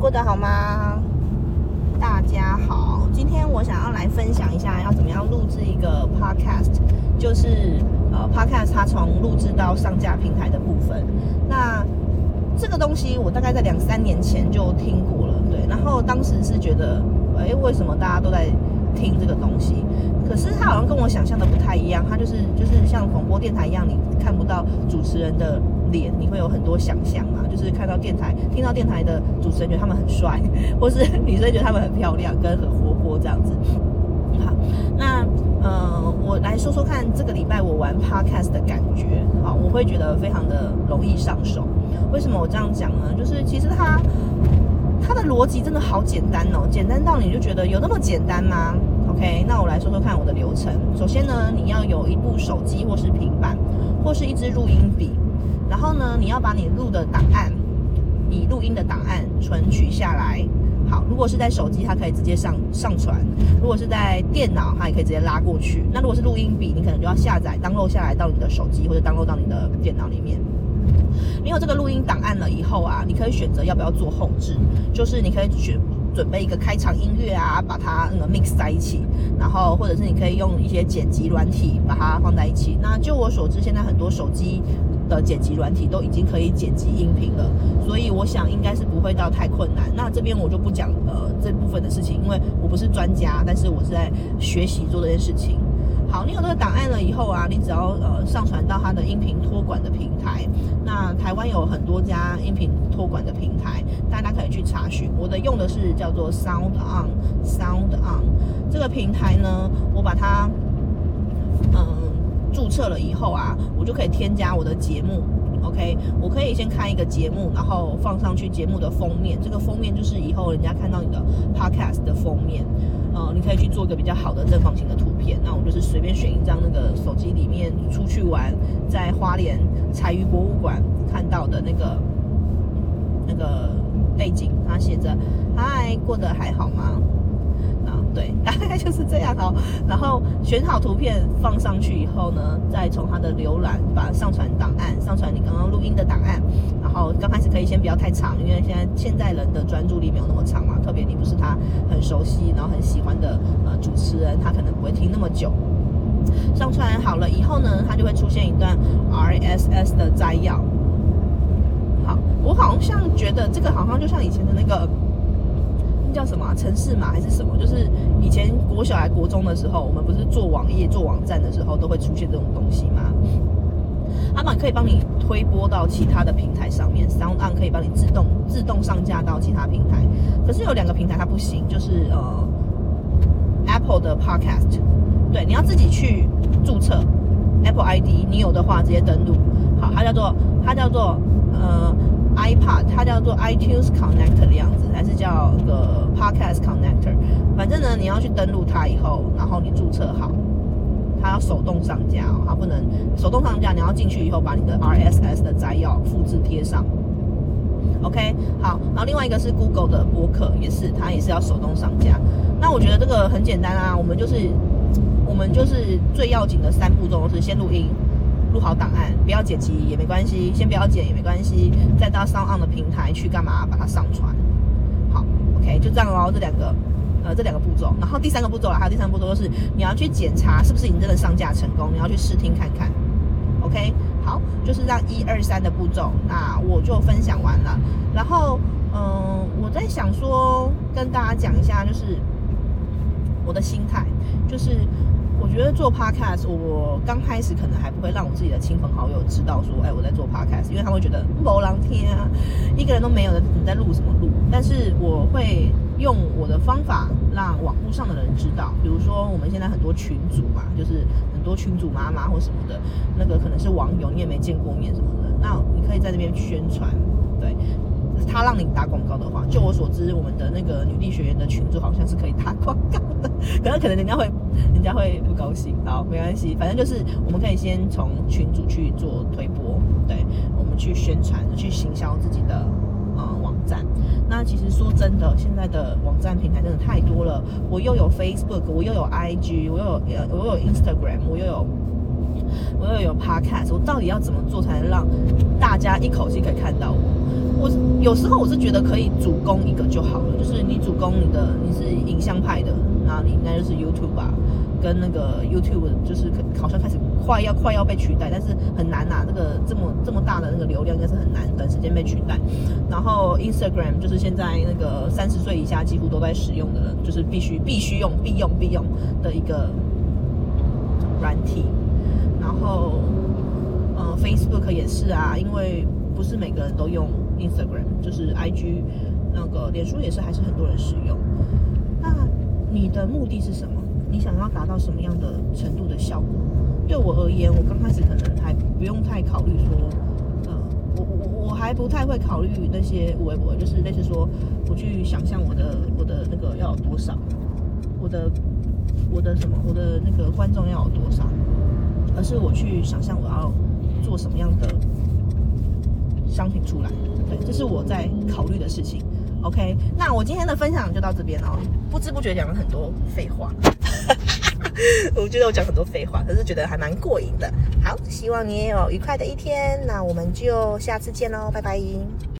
过得好吗？大家好，今天我想要来分享一下要怎么样录制一个 podcast，就是呃 podcast 它从录制到上架平台的部分。那这个东西我大概在两三年前就听过了，对，然后当时是觉得，哎，为什么大家都在听这个东西？可是它好像跟我想象的不太一样，它就是就是像广播电台一样，你看不到主持人的脸，你会有很多想象嘛，就是看到电台，听到电台的主持人觉得他们很帅，或是女生觉得他们很漂亮，跟很活泼这样子。好，那呃，我来说说看这个礼拜我玩 podcast 的感觉。好，我会觉得非常的容易上手。为什么我这样讲呢？就是其实它逻辑真的好简单哦，简单到你就觉得有那么简单吗？OK，那我来说说看我的流程。首先呢，你要有一部手机或是平板，或是一支录音笔。然后呢，你要把你录的档案，你录音的档案存取下来。好，如果是在手机，它可以直接上上传；如果是在电脑，它也可以直接拉过去。那如果是录音笔，你可能就要下载、登录下来到你的手机或者登录到你的电脑里面。你有这个录音档案了以后啊，你可以选择要不要做后置，就是你可以选。准备一个开场音乐啊，把它那个 mix 在一起，然后或者是你可以用一些剪辑软体把它放在一起。那就我所知，现在很多手机的剪辑软体都已经可以剪辑音频了，所以我想应该是不会到太困难。那这边我就不讲呃这部分的事情，因为我不是专家，但是我是在学习做这件事情。好，你有这个档案了以后啊，你只要呃上传到它的音频托管的平台。那台湾有很多家音频托管的平台，大家可以去查询。我的用的是叫做 Sound On，Sound On 这个平台呢，我把它嗯注册了以后啊，我就可以添加我的节目。OK，我可以先开一个节目，然后放上去节目的封面。这个封面就是以后人家看到你的 Podcast 的封面。呃，你可以去做一个比较好的正方形的图片。那我就是随便选一张那个手机里面出去玩，在花莲彩鱼博物馆看到的那个那个背景，它写着“嗨，过得还好吗？”啊，对，概就是这样哦。然后选好图片放上去以后呢，再从它的浏览把上传档案，上传你刚刚录音的档案。然后刚开始可以先不要太长，因为现在现在人的专注力没有那么长嘛，特别你不是他很熟悉，然后很喜欢的呃主持人，他可能不会听那么久。上传好了以后呢，它就会出现一段 RSS 的摘要。好，我好像觉得这个好像就像以前的那个叫什么城市码还是什么，就是以前国小还国中的时候，我们不是做网页做网站的时候都会出现这种东西吗？阿玛可以帮你推播到其他的平台上面，Sound On 可以帮你自动自动上架到其他平台。可是有两个平台它不行，就是呃 Apple 的 Podcast，对，你要自己去注册 Apple ID，你有的话直接登录。好，它叫做它叫做呃 iPad，它叫做 iTunes Connect 的样子，还是叫个 Podcast Connector。反正呢，你要去登录它以后，然后你注册好。它要手动上架哦，它不能手动上架。你要进去以后，把你的 RSS 的摘要复制贴上。OK，好。然后另外一个是 Google 的播客，也是它也是要手动上架。那我觉得这个很简单啊，我们就是我们就是最要紧的三步骤是先录音，录好档案，不要剪辑也没关系，先不要剪也没关系，再到上岸的平台去干嘛？把它上传。，OK，就这样哦，这两个。呃，这两个步骤，然后第三个步骤了，还有第三个步骤就是你要去检查是不是已经真的上架成功，你要去试听看看。OK，好，就是让一二三的步骤，那我就分享完了。然后，嗯，我在想说跟大家讲一下，就是我的心态，就是。我觉得做 podcast，我刚开始可能还不会让我自己的亲朋好友知道说，哎，我在做 podcast，因为他会觉得某狼天啊，一个人都没有的，你在录什么录？但是我会用我的方法让网络上的人知道，比如说我们现在很多群主嘛，就是很多群主妈妈或什么的，那个可能是网友，你也没见过面什么的，那你可以在那边宣传，他让你打广告的话，就我所知，我们的那个女力学员的群主好像是可以打广告的，可能可能人家会，人家会不高兴。好，没关系，反正就是我们可以先从群主去做推播，对，我们去宣传，去行销自己的呃网站。那其实说真的，现在的网站平台真的太多了，我又有 Facebook，我又有 IG，我又有呃我有 Instagram，我又有我又有 Podcast，我到底要怎么做才能让大家一口气可以看到我？我有时候我是觉得可以主攻一个就好了，就是你主攻你的你是影像派的，那你应该就是 YouTube 吧，跟那个 YouTube 就是好像开始快要快要被取代，但是很难呐、那个这么这么大的那个流量应该是很难短时间被取代。然后 Instagram 就是现在那个三十岁以下几乎都在使用的人，就是必须必须用必用必用的一个软体。然后呃 Facebook 也是啊，因为不是每个人都用 Instagram，就是 IG 那个脸书也是还是很多人使用。那你的目的是什么？你想要达到什么样的程度的效果？对我而言，我刚开始可能还不用太考虑说，呃，我我我还不太会考虑那些微博，就是类似说，我去想象我的我的那个要有多少，我的我的什么，我的那个观众要有多少，而是我去想象我要做什么样的商品出来。对，这是我在考虑的事情。OK，那我今天的分享就到这边哦。不知不觉讲了很多废话，我觉得我讲很多废话，可是觉得还蛮过瘾的。好，希望你也有愉快的一天。那我们就下次见喽，拜拜。